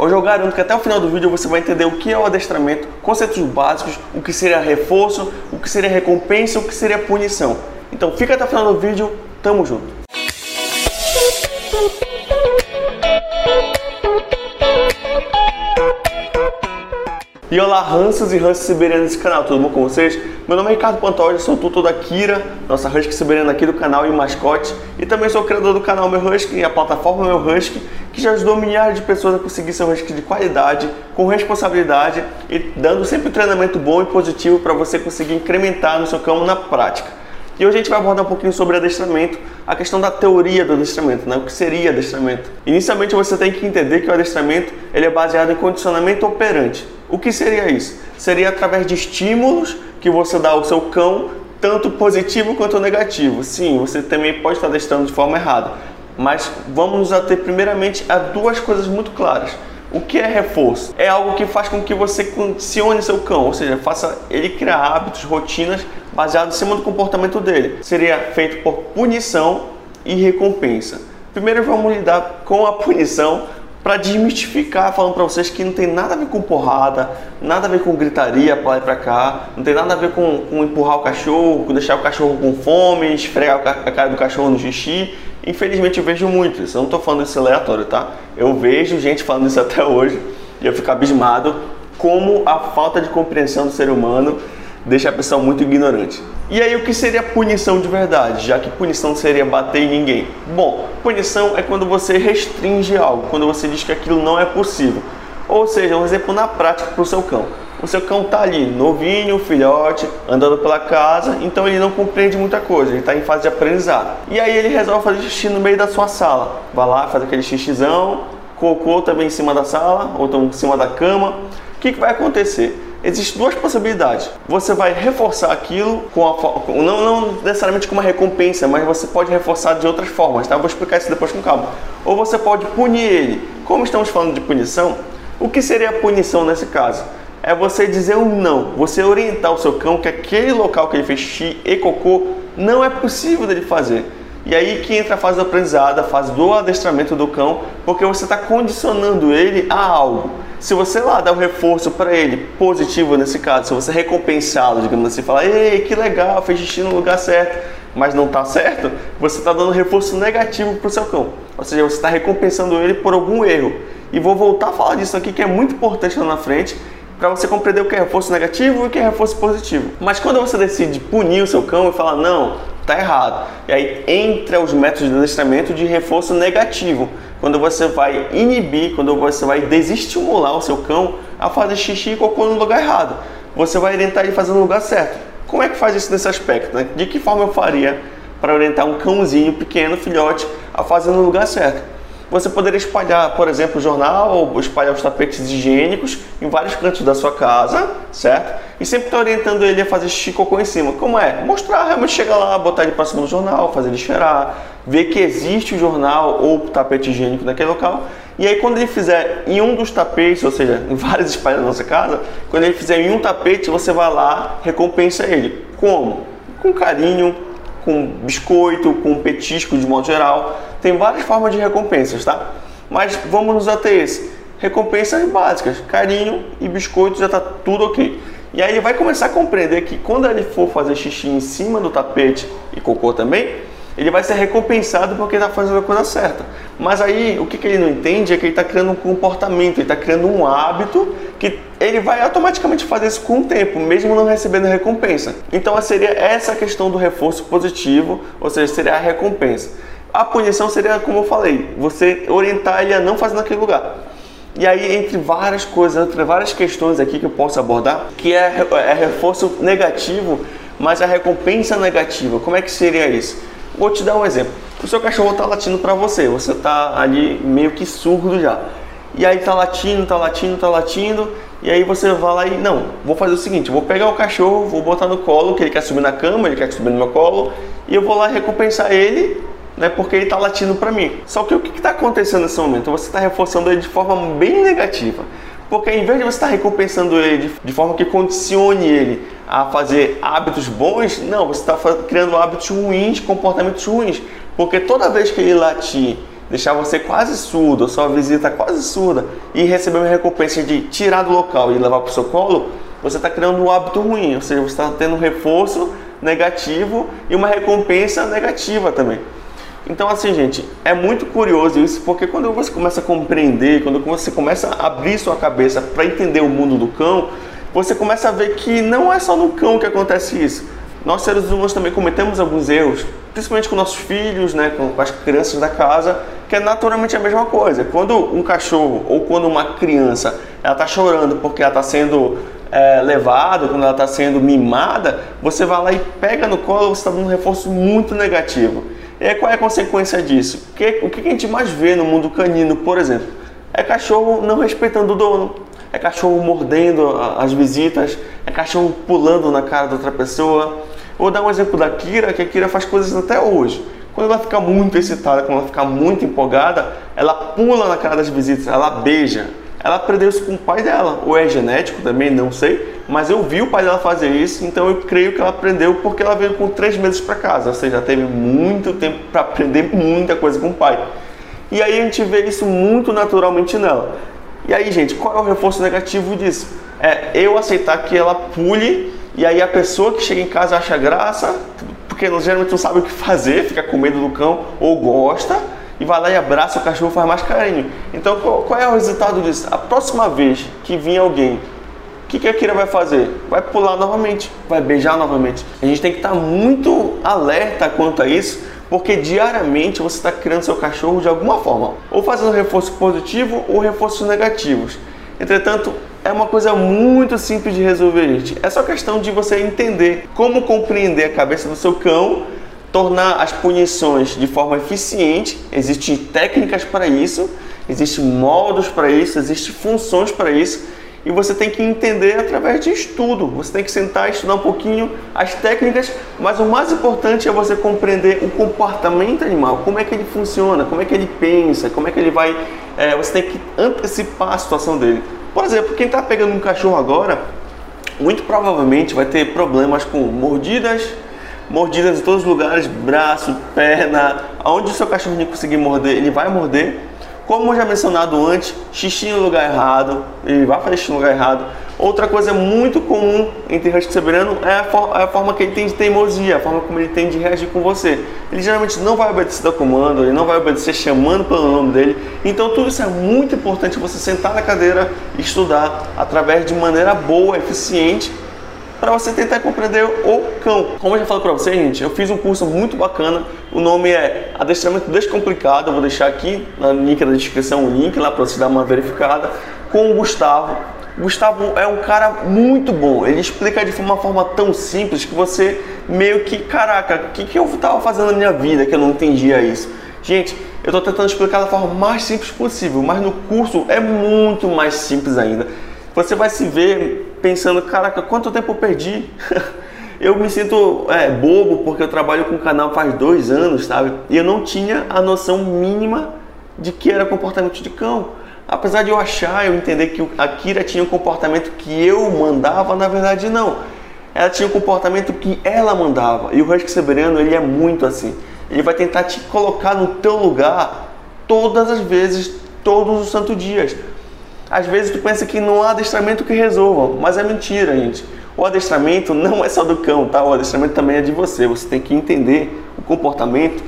Hoje eu garanto que até o final do vídeo você vai entender o que é o adestramento, conceitos básicos, o que seria reforço, o que seria recompensa, o que seria punição. Então fica até o final do vídeo, tamo junto! E olá, ranços e ranços siberianos desse canal, tudo bom com vocês? Meu nome é Ricardo Pantoja, sou tutor da Kira, nossa husky siberiana aqui do canal e mascote. E também sou criador do canal Meu Husky e a plataforma Meu Husky, que já ajudou milhares de pessoas a conseguir seu husky de qualidade, com responsabilidade e dando sempre um treinamento bom e positivo para você conseguir incrementar no seu cão na prática. E hoje a gente vai abordar um pouquinho sobre adestramento, a questão da teoria do adestramento, né? o que seria adestramento. Inicialmente você tem que entender que o adestramento ele é baseado em condicionamento operante. O que seria isso? Seria através de estímulos que você dá ao seu cão, tanto positivo quanto negativo. Sim, você também pode estar adestrando de forma errada, mas vamos nos ater primeiramente a duas coisas muito claras. O que é reforço? É algo que faz com que você condicione seu cão, ou seja, faça ele criar hábitos, rotinas baseados em cima do comportamento dele. Seria feito por punição e recompensa. Primeiro vamos lidar com a punição para desmistificar, falando para vocês que não tem nada a ver com porrada, nada a ver com gritaria para lá e para cá, não tem nada a ver com, com empurrar o cachorro, com deixar o cachorro com fome, esfregar a cara do cachorro no xixi. Infelizmente eu vejo muito isso, eu não estou falando isso aleatório, tá? Eu vejo gente falando isso até hoje e eu fico abismado como a falta de compreensão do ser humano deixa a pessoa muito ignorante. E aí o que seria punição de verdade, já que punição seria bater em ninguém? Bom, punição é quando você restringe algo, quando você diz que aquilo não é possível. Ou seja, um exemplo na prática para o seu cão. O seu cão está ali, novinho, filhote, andando pela casa, então ele não compreende muita coisa, ele está em fase de aprendizado. E aí ele resolve fazer xixi no meio da sua sala. Vai lá, faz aquele xixizão, cocô também em cima da sala, ou então em cima da cama. O que, que vai acontecer? Existem duas possibilidades. Você vai reforçar aquilo com a não, não necessariamente com uma recompensa, mas você pode reforçar de outras formas, tá? Eu vou explicar isso depois com calma. Ou você pode punir ele. Como estamos falando de punição, o que seria a punição nesse caso? É você dizer um não, você orientar o seu cão que aquele local que ele fez xixi e cocô não é possível dele fazer. E aí que entra a fase do aprendizado, a fase do adestramento do cão, porque você está condicionando ele a algo. Se você lá dá um reforço para ele, positivo nesse caso, se você recompensá-lo, digamos assim, falar, ei, que legal, fez xixi no lugar certo, mas não está certo, você está dando reforço negativo para o seu cão. Ou seja, você está recompensando ele por algum erro. E vou voltar a falar disso aqui, que é muito importante lá na frente, para você compreender o que é reforço negativo e o que é reforço positivo. Mas quando você decide punir o seu cão e falar, não, tá errado. E aí entra os métodos de adestramento de reforço negativo quando você vai inibir, quando você vai desestimular o seu cão a fazer xixi e cocô no lugar errado. Você vai orientar ele fazer no lugar certo. Como é que faz isso nesse aspecto? Né? De que forma eu faria para orientar um cãozinho pequeno, filhote, a fazer no lugar certo? Você poderia espalhar, por exemplo, o jornal ou espalhar os tapetes higiênicos em vários cantos da sua casa, certo? E sempre estar tá orientando ele a fazer xixi em cima. Como é? Mostrar, realmente chegar lá, botar ele próximo do jornal, fazer ele cheirar, ver que existe o jornal ou o tapete higiênico naquele local. E aí quando ele fizer em um dos tapetes, ou seja, em vários espalhos da nossa casa, quando ele fizer em um tapete, você vai lá, recompensa ele. Como? Com carinho, com biscoito, com petisco de modo geral. Tem várias formas de recompensas, tá? Mas vamos nos ater esse. Recompensas básicas, carinho e biscoito já está tudo ok. E aí ele vai começar a compreender que quando ele for fazer xixi em cima do tapete e cocô também, ele vai ser recompensado porque está fazendo a coisa certa. Mas aí o que, que ele não entende é que ele está criando um comportamento, ele está criando um hábito que ele vai automaticamente fazer isso com o tempo, mesmo não recebendo recompensa. Então seria essa questão do reforço positivo, ou seja, seria a recompensa. A punição seria, como eu falei, você orientar ele a não fazer naquele lugar. E aí, entre várias coisas, entre várias questões aqui que eu posso abordar, que é, é reforço negativo, mas a recompensa negativa. Como é que seria isso? Vou te dar um exemplo. O seu cachorro está latindo para você, você está ali meio que surdo já. E aí tá latindo, tá latindo, tá latindo, e aí você vai lá e não, vou fazer o seguinte, vou pegar o cachorro, vou botar no colo, que ele quer subir na cama, ele quer subir no meu colo, e eu vou lá recompensar ele, né, porque ele está latindo para mim. Só que o que está acontecendo nesse momento? Você está reforçando ele de forma bem negativa. Porque em vez de você estar recompensando ele de, forma que condicione ele a fazer hábitos bons, não, você está criando hábitos ruins, comportamentos ruins. Porque toda vez que ele latir deixar você quase surdo, sua visita quase surda, e receber uma recompensa de tirar do local e levar para o seu colo, você está criando um hábito ruim, ou seja, você está tendo um reforço negativo e uma recompensa negativa também. Então, assim, gente, é muito curioso isso, porque quando você começa a compreender, quando você começa a abrir sua cabeça para entender o mundo do cão, você começa a ver que não é só no cão que acontece isso. Nós, seres humanos, também cometemos alguns erros, principalmente com nossos filhos, né, com as crianças da casa, que é naturalmente a mesma coisa. Quando um cachorro ou quando uma criança ela está chorando porque ela está sendo é, levado, quando ela está sendo mimada, você vai lá e pega no colo, você está dando um reforço muito negativo. E aí, qual é a consequência disso? O que, o que a gente mais vê no mundo canino, por exemplo? É cachorro não respeitando o dono, é cachorro mordendo as visitas, é cachorro pulando na cara da outra pessoa. Vou dar um exemplo da Kira, que a Kira faz coisas até hoje. Quando ela fica muito excitada, quando ela fica muito empolgada, ela pula na cara das visitas, ela beija, ela aprendeu isso com o pai dela. Ou é genético também, não sei. Mas eu vi o pai dela fazer isso, então eu creio que ela aprendeu porque ela veio com três meses para casa. Ou seja, teve muito tempo para aprender muita coisa com o pai. E aí a gente vê isso muito naturalmente nela. E aí, gente, qual é o reforço negativo disso? É eu aceitar que ela pule e aí a pessoa que chega em casa acha graça, porque geralmente não sabe o que fazer, fica com medo do cão ou gosta e vai lá e abraça o cachorro, faz mais carinho. Então, qual, qual é o resultado disso? A próxima vez que vir alguém, o que, que a Kira vai fazer? Vai pular novamente, vai beijar novamente. A gente tem que estar muito alerta quanto a isso, porque diariamente você está criando seu cachorro de alguma forma, ou fazendo reforço positivo ou reforços negativos. Entretanto, é uma coisa muito simples de resolver, gente. É só questão de você entender como compreender a cabeça do seu cão tornar as punições de forma eficiente. Existem técnicas para isso, existem modos para isso, existem funções para isso. E você tem que entender através de estudo. Você tem que sentar e estudar um pouquinho as técnicas, mas o mais importante é você compreender o comportamento animal, como é que ele funciona, como é que ele pensa, como é que ele vai. É, você tem que antecipar a situação dele. Por exemplo, quem está pegando um cachorro agora, muito provavelmente vai ter problemas com mordidas, mordidas em todos os lugares, braço, perna, aonde o seu cachorrinho conseguir morder, ele vai morder. Como já mencionado antes, xixi no lugar errado, ele vai fazer xixi no lugar errado. Outra coisa muito comum entre husky siberiano é a, for é a, forma que ele tem de teimosia, a forma como ele tem de reagir com você. Ele geralmente não vai obedecer ao comando, ele não vai obedecer chamando pelo nome dele. Então tudo isso é muito importante você sentar na cadeira e estudar através de maneira boa, eficiente para você tentar compreender o cão. Como eu já falei para vocês, gente, eu fiz um curso muito bacana. O nome é Adestramento Descomplicado. Eu vou deixar aqui no link da descrição o link lá para você dar uma verificada com o Gustavo. O Gustavo é um cara muito bom. Ele explica de uma forma tão simples que você meio que, caraca, o que, que eu estava fazendo na minha vida que eu não entendia isso? Gente, eu estou tentando explicar da forma mais simples possível, mas no curso é muito mais simples ainda. Você vai se ver pensando, caraca, quanto tempo eu perdi? eu me sinto é, bobo porque eu trabalho com o canal faz dois anos, sabe? E eu não tinha a noção mínima de que era comportamento de cão. Apesar de eu achar, eu entender que a Kira tinha um comportamento que eu mandava, na verdade não. Ela tinha um comportamento que ela mandava. E o Husky Siberiano, ele é muito assim. Ele vai tentar te colocar no teu lugar todas as vezes, todos os santos dias. Às vezes tu pensa que não há adestramento que resolva, mas é mentira, gente. O adestramento não é só do cão, tá? O adestramento também é de você. Você tem que entender o comportamento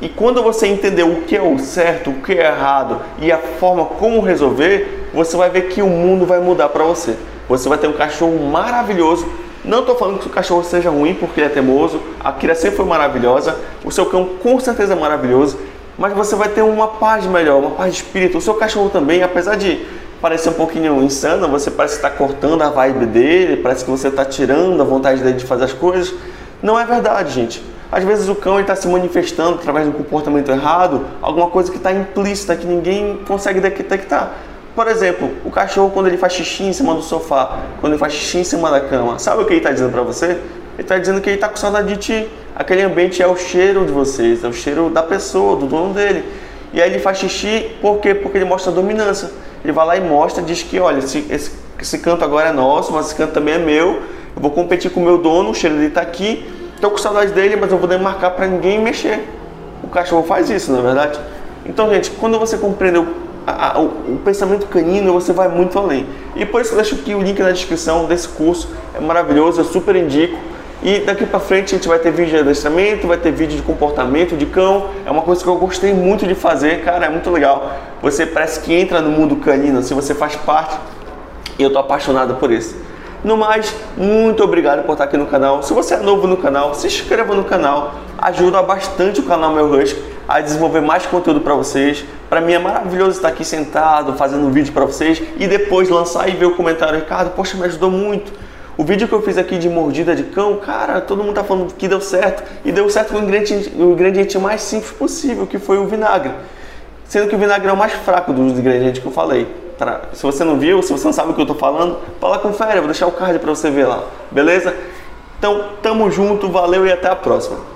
e quando você entender o que é o certo, o que é errado e a forma como resolver, você vai ver que o mundo vai mudar para você. Você vai ter um cachorro maravilhoso. Não estou falando que o cachorro seja ruim porque ele é teimoso. A Kira sempre foi maravilhosa. O seu cão com certeza é maravilhoso. Mas você vai ter uma paz melhor, uma paz de espírito. O seu cachorro também, apesar de parecer um pouquinho insano, você parece estar tá cortando a vibe dele, parece que você está tirando a vontade dele de fazer as coisas. Não é verdade, gente. Às vezes o cão está se manifestando através de um comportamento errado, alguma coisa que está implícita, que ninguém consegue detectar. Por exemplo, o cachorro quando ele faz xixi em cima do sofá, quando ele faz xixi em cima da cama, sabe o que ele está dizendo para você? Ele está dizendo que ele está com saudade de ti. Aquele ambiente é o cheiro de vocês, é o cheiro da pessoa, do dono dele. E aí ele faz xixi, por quê? Porque ele mostra dominância ele vai lá e mostra, diz que, olha, esse, esse, esse canto agora é nosso, mas esse canto também é meu, eu vou competir com o meu dono, o cheiro dele está aqui, estou com saudade dele, mas eu vou demarcar para ninguém mexer. O cachorro faz isso, na é verdade? Então, gente, quando você compreendeu a, a, o, o, pensamento canino, você vai muito além. E por isso eu deixo aqui o link na descrição desse curso, é maravilhoso, eu super indico. E daqui para frente a gente vai ter vídeo de adestramento, vai ter vídeo de comportamento de cão. É uma coisa que eu gostei muito de fazer, cara, é muito legal. Você parece que entra no mundo canino, se você faz parte. E eu tô apaixonado por isso. No mais, muito obrigado por estar aqui no canal. Se você é novo no canal, se inscreva no canal. Ajuda bastante o canal Meu Husky a desenvolver mais conteúdo para vocês. Para mim é maravilhoso estar aqui sentado, fazendo um vídeo para vocês e depois lançar e ver o comentário, Ricardo, poxa, me ajudou muito. O vídeo que eu fiz aqui de mordida de cão, cara, todo mundo tá falando que deu certo e deu certo com o ingrediente, o ingrediente mais simples possível, que foi o vinagre. Sendo que o vinagre é o mais fraco dos ingredientes que eu falei. Se você não viu, se você não sabe o que eu estou falando, fala confere, eu vou deixar o card para você ver lá, beleza? Então, tamo junto, valeu e até a próxima.